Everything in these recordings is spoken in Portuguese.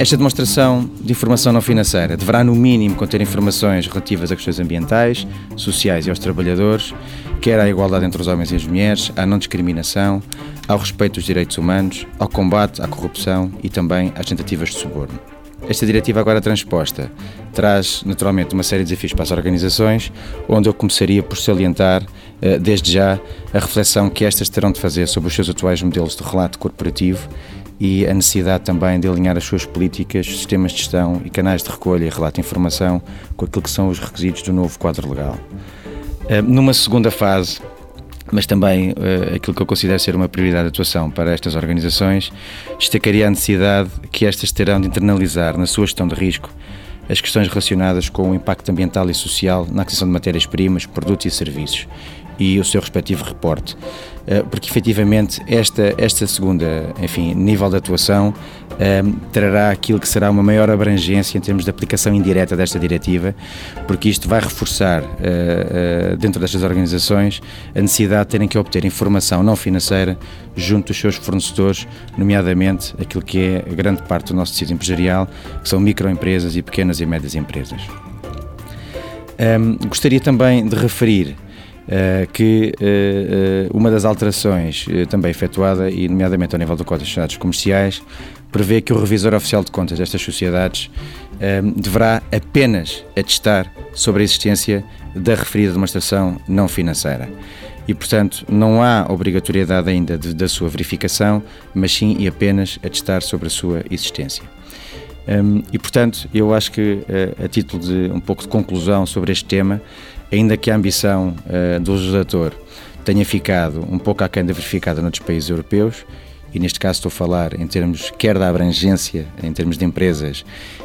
esta demonstração de informação não financeira deverá, no mínimo, conter informações relativas a questões ambientais, sociais e aos trabalhadores, quer à igualdade entre os homens e as mulheres, à não discriminação, ao respeito dos direitos humanos, ao combate à corrupção e também às tentativas de suborno. Esta diretiva agora transposta traz naturalmente uma série de desafios para as organizações, onde eu começaria por salientar eh, desde já a reflexão que estas terão de fazer sobre os seus atuais modelos de relato corporativo e a necessidade também de alinhar as suas políticas, sistemas de gestão e canais de recolha e relato de informação com aquilo que são os requisitos do novo quadro legal. Eh, numa segunda fase, mas também uh, aquilo que eu considero ser uma prioridade de atuação para estas organizações, destacaria a necessidade que estas terão de internalizar na sua gestão de risco as questões relacionadas com o impacto ambiental e social na aquisição de matérias-primas, produtos e serviços e o seu respectivo reporte. Eh, porque efetivamente esta, esta segunda enfim, nível de atuação ehm, trará aquilo que será uma maior abrangência em termos de aplicação indireta desta diretiva, porque isto vai reforçar uh, dentro destas organizações a necessidade de terem que obter informação não financeira junto dos seus fornecedores, nomeadamente aquilo que é grande parte do nosso tecido empresarial, que são microempresas e pequenas e médias empresas. Um, gostaria também de referir que uh, uh, uma das alterações também efetuada, e nomeadamente ao nível do Código de Estados Comerciais, prevê que o revisor oficial de contas destas sociedades deverá apenas atestar sobre a existência da referida demonstração não financeira. E, portanto, não há obrigatoriedade ainda de, da sua verificação, mas sim e apenas atestar sobre a sua existência. Um, e, portanto, eu acho que, a título de um pouco de conclusão sobre este tema, ainda que a ambição uh, do legislador tenha ficado um pouco aquém da verificada noutros países europeus, e neste caso estou a falar em termos quer da abrangência, em termos de empresas,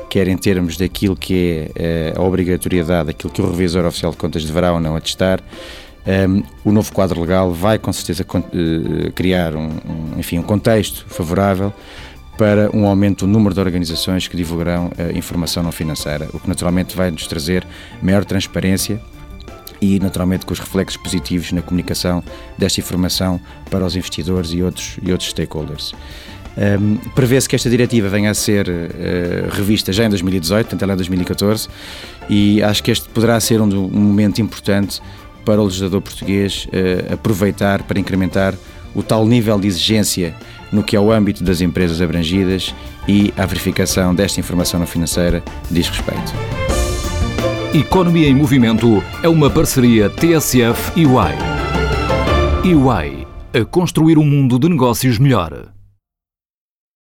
quer em termos daquilo que é uh, a obrigatoriedade, aquilo que o revisor oficial de contas deverá ou não atestar, um, ehm, o novo quadro legal vai com certeza uh, criar um, um, enfim, um contexto favorável para um aumento do número de organizações que divulgarão uh, informação não financeira, o que naturalmente vai nos trazer maior transparência e naturalmente com os reflexos positivos na comunicação desta informação para os investidores e outros, e outros stakeholders. Um, Prevê-se que esta diretiva venha a ser uh, revista já em 2018, portanto ela é 2014, e acho que este poderá ser um, um momento importante para o legislador português uh, aproveitar para incrementar o tal nível de exigência no que é o âmbito das empresas abrangidas e a verificação desta informação não financeira diz respeito. Economia em Movimento é uma parceria TSF e UI. UI a construir um mundo de negócios melhor.